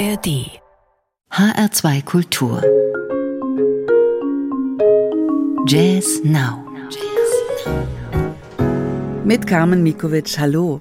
ARD HR2 Kultur. Jazz Now. Mit Carmen Mikovic, hallo.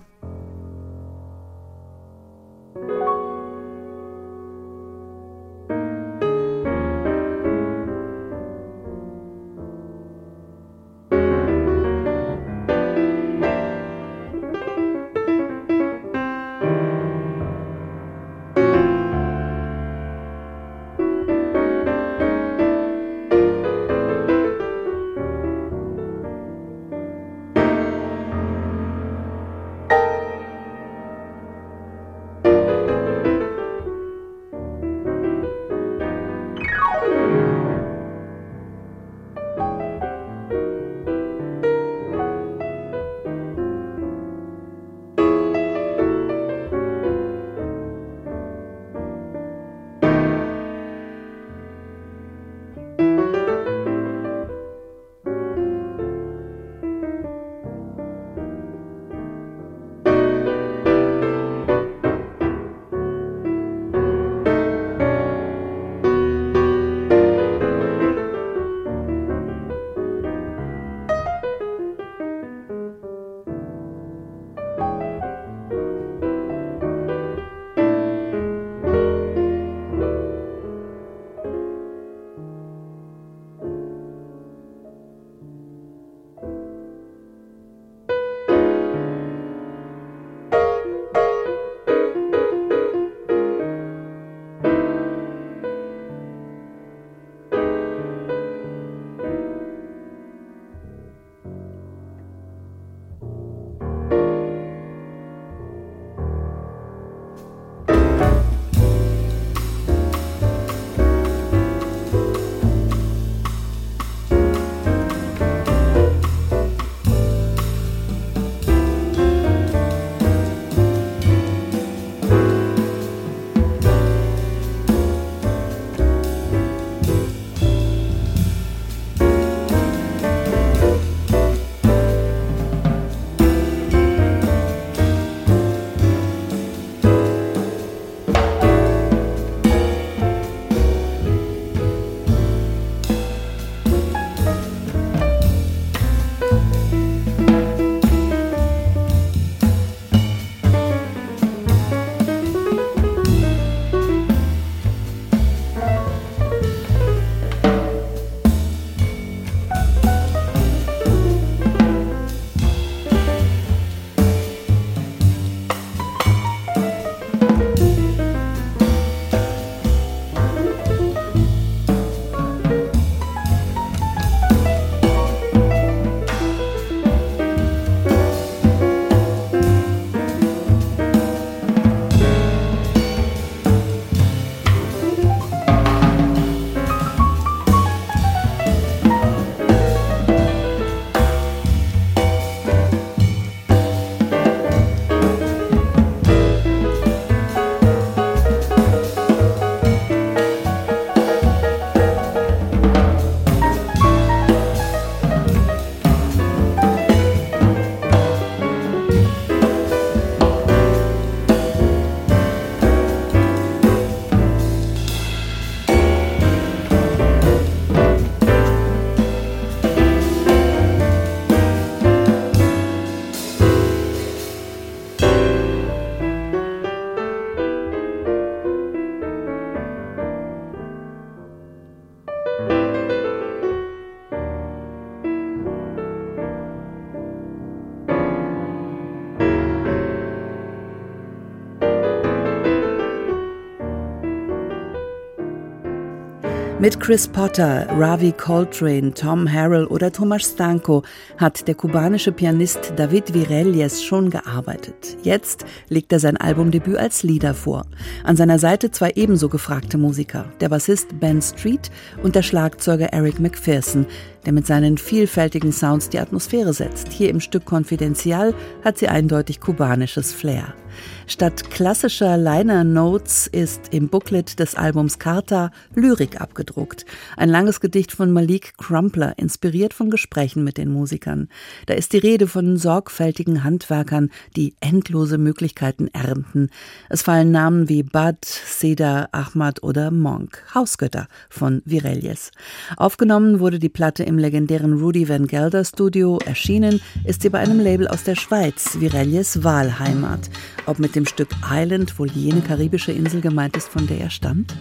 Mit Chris Potter, Ravi Coltrane, Tom Harrell oder Tomasz Stanko hat der kubanische Pianist David Virelles schon gearbeitet. Jetzt legt er sein Albumdebüt als Lieder vor. An seiner Seite zwei ebenso gefragte Musiker, der Bassist Ben Street und der Schlagzeuger Eric McPherson. Der mit seinen vielfältigen Sounds die Atmosphäre setzt. Hier im Stück Confidential hat sie eindeutig kubanisches Flair. Statt klassischer Liner Notes ist im Booklet des Albums Carta Lyrik abgedruckt. Ein langes Gedicht von Malik Crumpler, inspiriert von Gesprächen mit den Musikern. Da ist die Rede von sorgfältigen Handwerkern, die endlose Möglichkeiten ernten. Es fallen Namen wie Bud, Seda, Ahmad oder Monk, Hausgötter von Virelles. Aufgenommen wurde die Platte im legendären Rudy Van Gelder Studio. Erschienen ist sie bei einem Label aus der Schweiz, Virelles Wahlheimat. Ob mit dem Stück Island wohl jene karibische Insel gemeint ist, von der er stammt?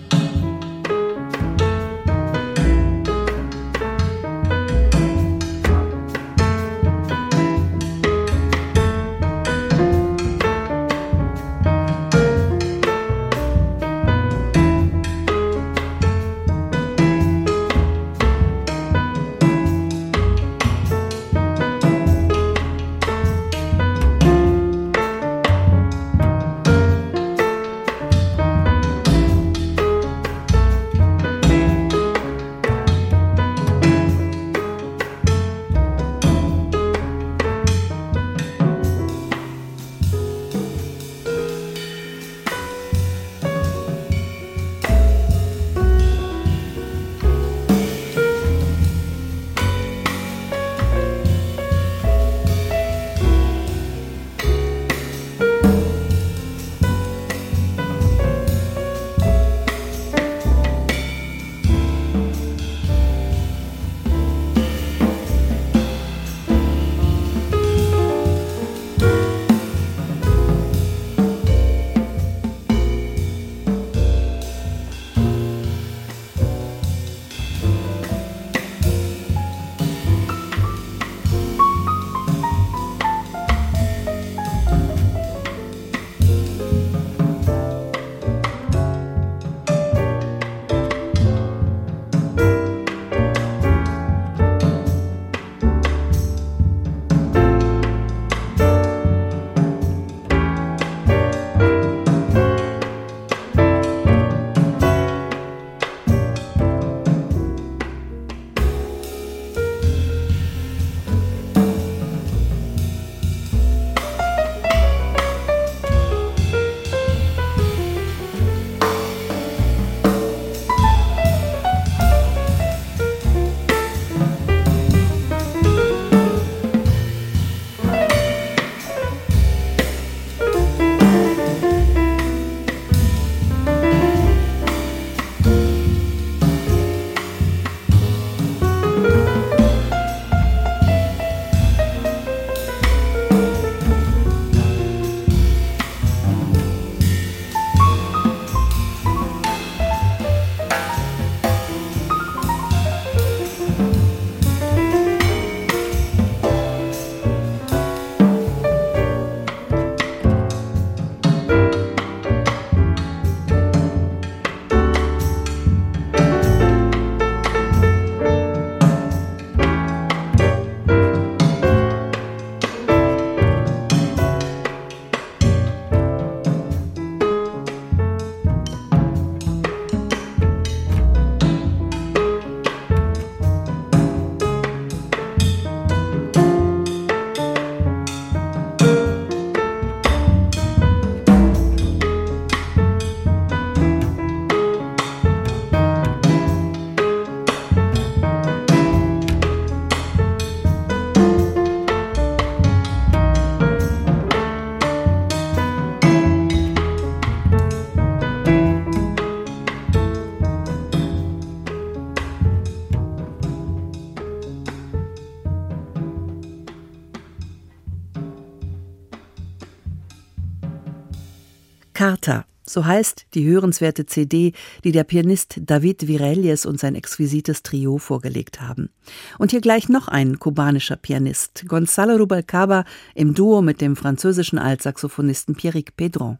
So heißt die hörenswerte CD, die der Pianist David Virelles und sein exquisites Trio vorgelegt haben. Und hier gleich noch ein kubanischer Pianist, Gonzalo Rubalcaba im Duo mit dem französischen Altsaxophonisten Pierrick Pedron.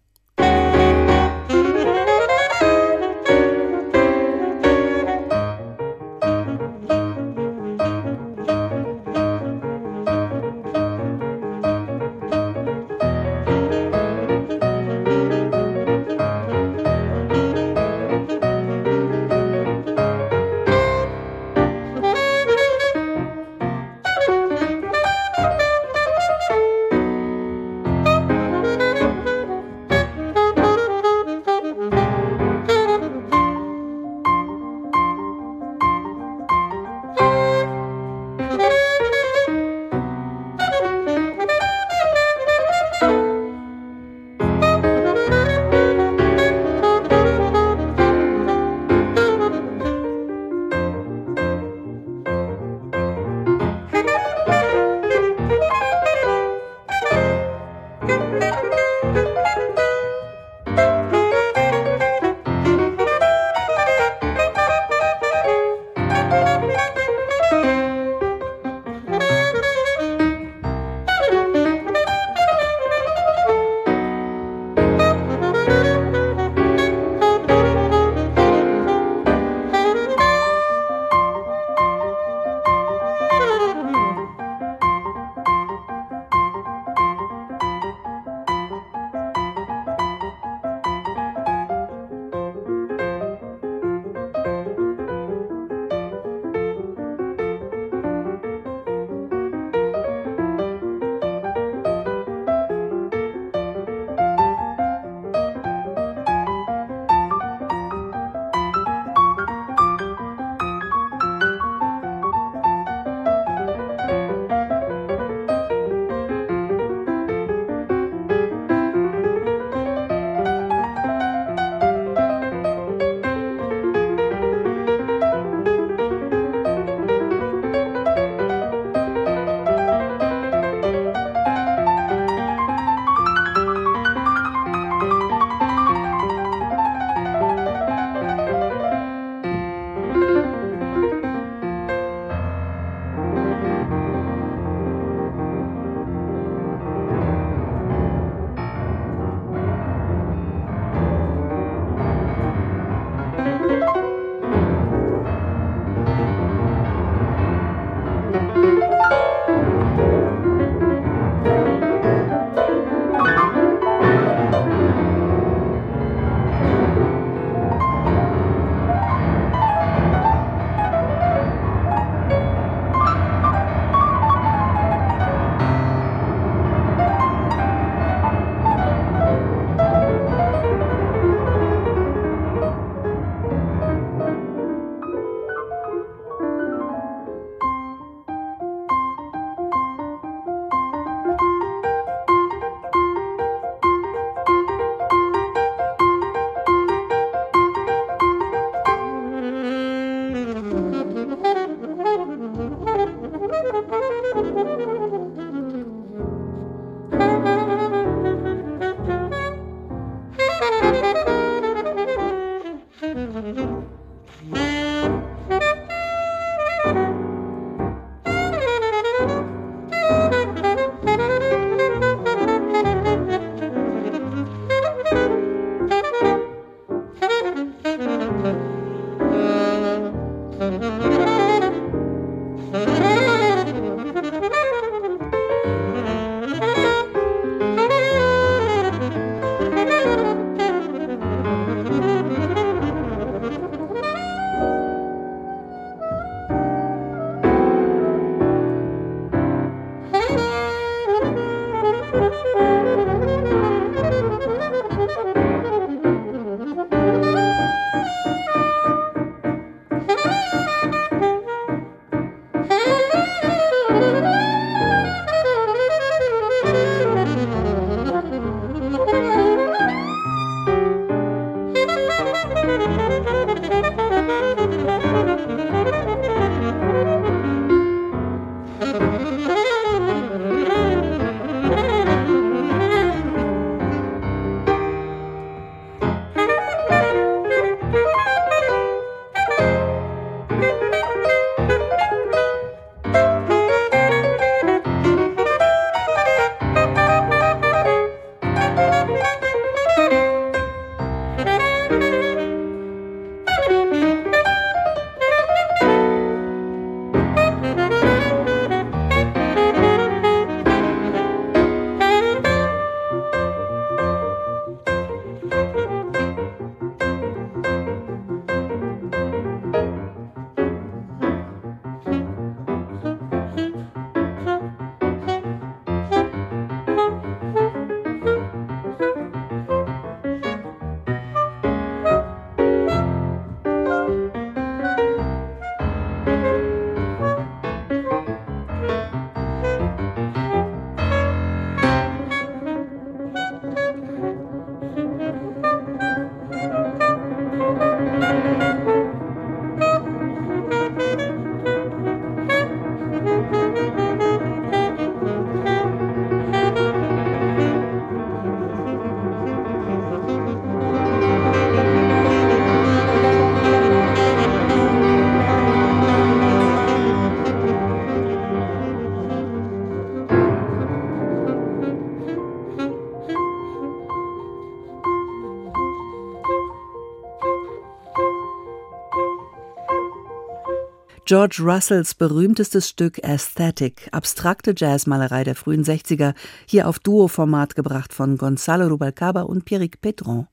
George Russells berühmtestes Stück Aesthetic, abstrakte Jazzmalerei der frühen 60er, hier auf Duo-Format gebracht von Gonzalo Rubalcaba und Pierrick Petron.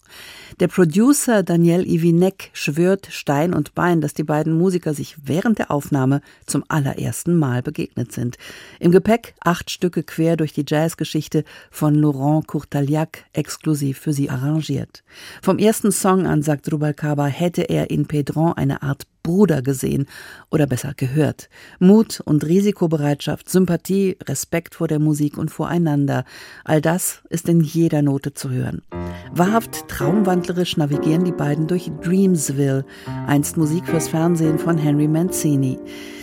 Der Producer Daniel Ivinek schwört Stein und Bein, dass die beiden Musiker sich während der Aufnahme zum allerersten Mal begegnet sind. Im Gepäck acht Stücke quer durch die Jazzgeschichte von Laurent Courtaliac, exklusiv für sie arrangiert. Vom ersten Song an, sagt Rubalcaba, hätte er in Pedron eine Art Bruder gesehen oder besser gehört. Mut und Risikobereitschaft, Sympathie, Respekt vor der Musik und voreinander, all das ist in jeder Note zu hören. Wahrhaft traumwandlerisch navigieren die beiden durch Dreamsville, einst Musik fürs Fernsehen von Henry Mancini.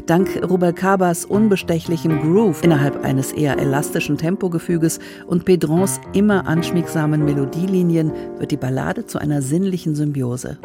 Dank Rubalcabas unbestechlichem Groove innerhalb eines eher elastischen Tempogefüges und Pedrons immer anschmiegsamen Melodielinien wird die Ballade zu einer sinnlichen Symbiose.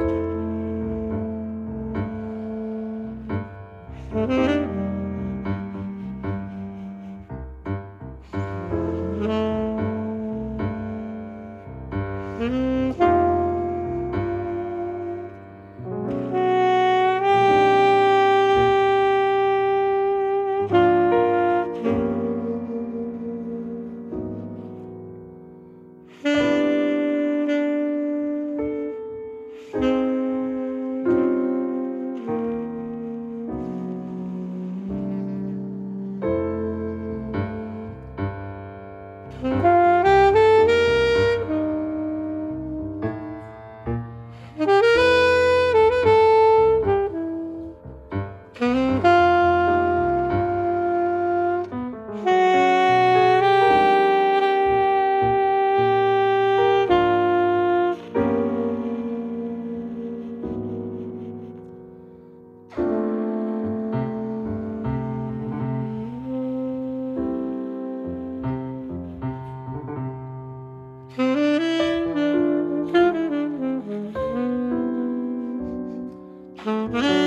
Mm-hmm.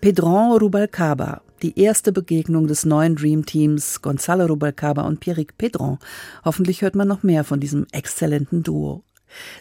Pedron Rubalcaba, die erste Begegnung des neuen Dream Teams Gonzalo Rubalcaba und Pierrick Pedron. Hoffentlich hört man noch mehr von diesem exzellenten Duo.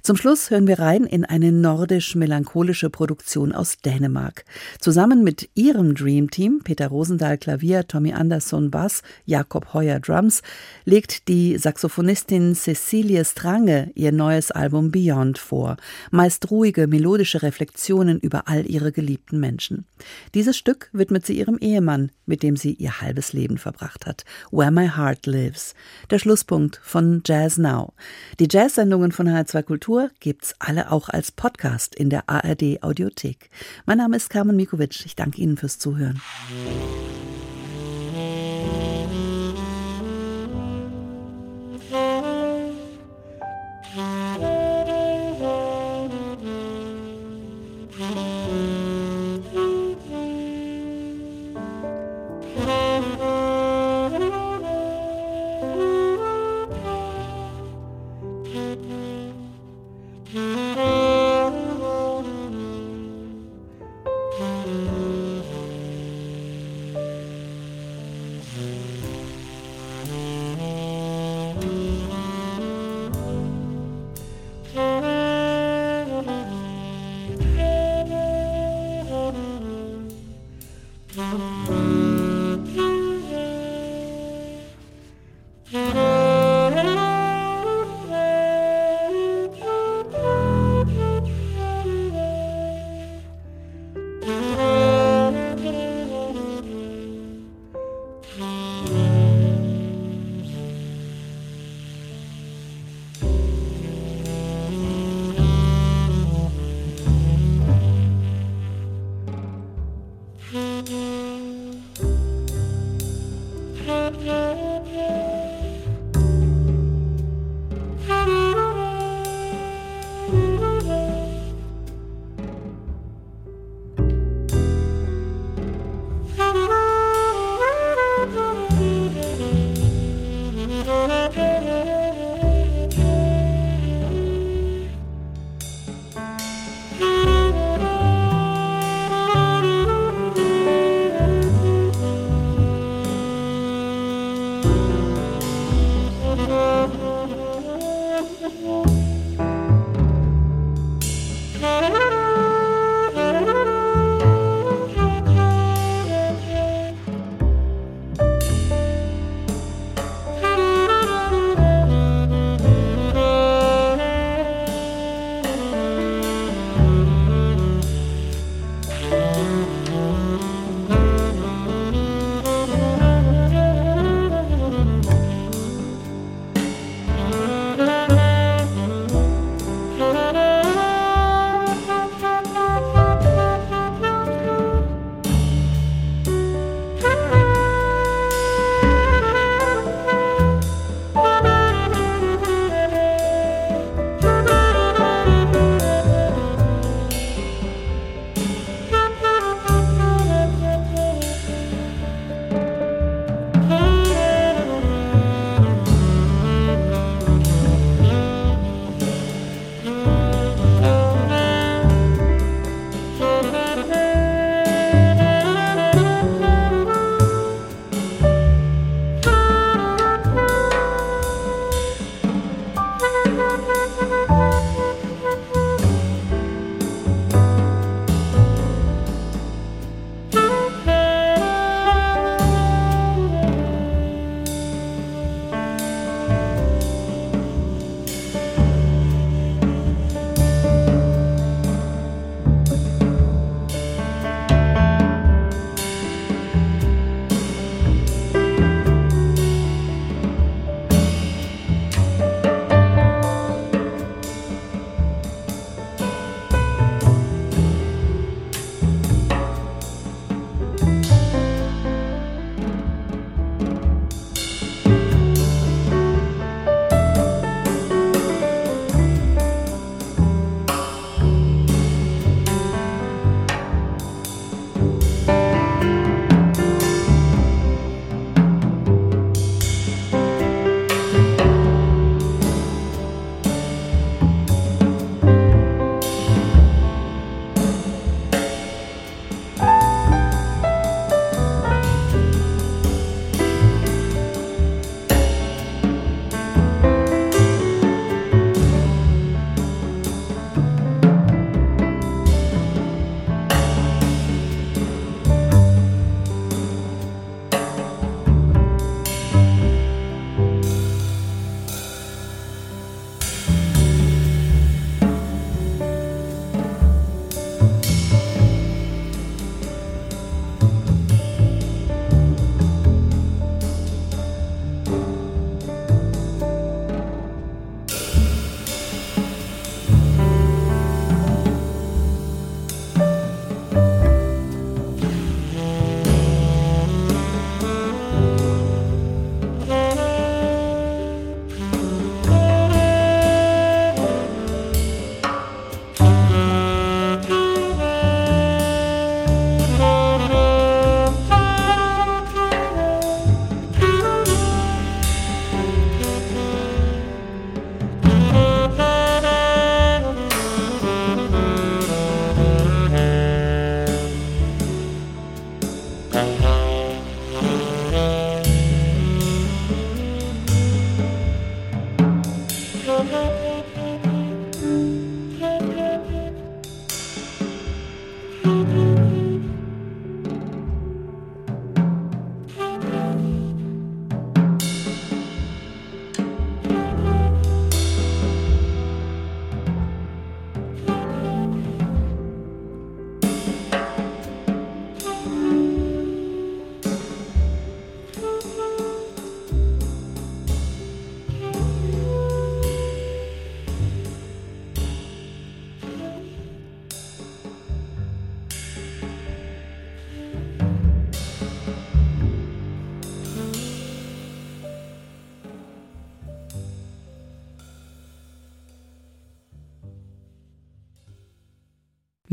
Zum Schluss hören wir rein in eine nordisch-melancholische Produktion aus Dänemark. Zusammen mit ihrem Dream Team, Peter Rosendahl Klavier, Tommy Andersson Bass, Jakob Heuer Drums, legt die Saxophonistin Cecilie Strange ihr neues Album Beyond vor. Meist ruhige, melodische Reflexionen über all ihre geliebten Menschen. Dieses Stück widmet sie ihrem Ehemann, mit dem sie ihr halbes Leben verbracht hat. Where My Heart Lives. Der Schlusspunkt von Jazz Now. Die Jazz-Sendungen von HR2 2 Kultur gibt's alle auch als Podcast in der ARD Audiothek. Mein Name ist Carmen Mikovic. Ich danke Ihnen fürs Zuhören.